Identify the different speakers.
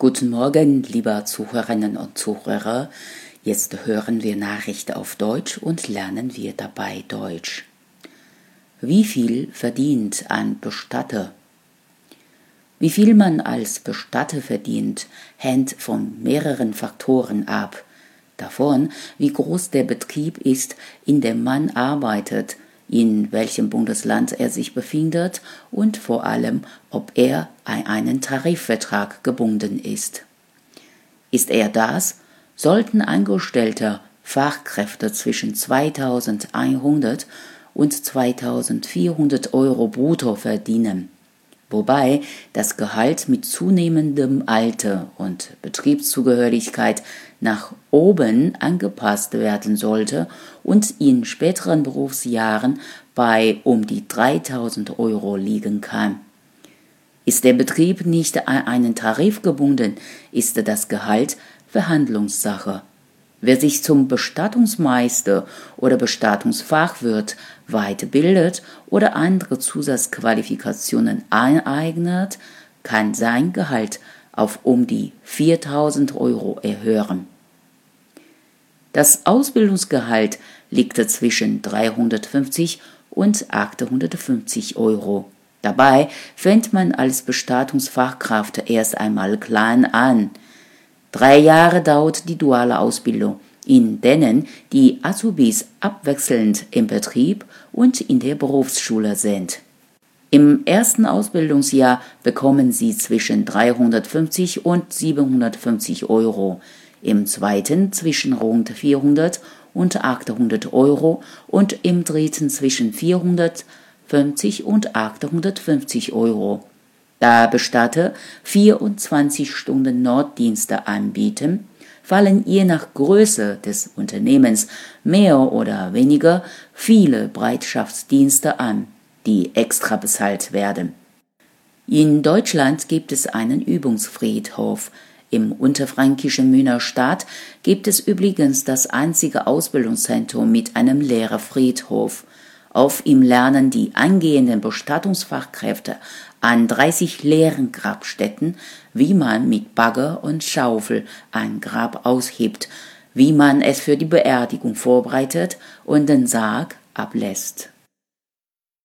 Speaker 1: Guten Morgen, lieber Zuhörerinnen und Zuhörer. Jetzt hören wir Nachrichten auf Deutsch und lernen wir dabei Deutsch. Wie viel verdient ein Bestatter? Wie viel man als Bestatter verdient, hängt von mehreren Faktoren ab. Davon, wie groß der Betrieb ist, in dem man arbeitet, in welchem Bundesland er sich befindet und vor allem, ob er an einen Tarifvertrag gebunden ist. Ist er das, sollten Angestellte Fachkräfte zwischen 2100 und 2400 Euro brutto verdienen wobei das Gehalt mit zunehmendem Alter und Betriebszugehörigkeit nach oben angepasst werden sollte und in späteren Berufsjahren bei um die 3000 Euro liegen kann. Ist der Betrieb nicht an einen Tarif gebunden, ist das Gehalt Verhandlungssache. Wer sich zum Bestattungsmeister oder Bestattungsfachwirt weiterbildet oder andere Zusatzqualifikationen aneignet, kann sein Gehalt auf um die 4000 Euro erhöhen. Das Ausbildungsgehalt liegt zwischen 350 und 850 Euro. Dabei fängt man als Bestattungsfachkraft erst einmal klein an. Drei Jahre dauert die duale Ausbildung, in denen die Azubis abwechselnd im Betrieb und in der Berufsschule sind. Im ersten Ausbildungsjahr bekommen sie zwischen 350 und 750 Euro, im zweiten zwischen rund 400 und 800 Euro und im dritten zwischen 450 und 850 Euro da Bestatter 24 Stunden Notdienste anbieten, fallen je nach Größe des Unternehmens mehr oder weniger viele Bereitschaftsdienste an, die extra bezahlt werden. In Deutschland gibt es einen Übungsfriedhof. Im unterfränkischen Münnerstadt gibt es übrigens das einzige Ausbildungszentrum mit einem leeren Friedhof. Auf ihm lernen die angehenden Bestattungsfachkräfte an 30 leeren Grabstätten, wie man mit Bagger und Schaufel ein Grab aushebt, wie man es für die Beerdigung vorbereitet und den Sarg ablässt.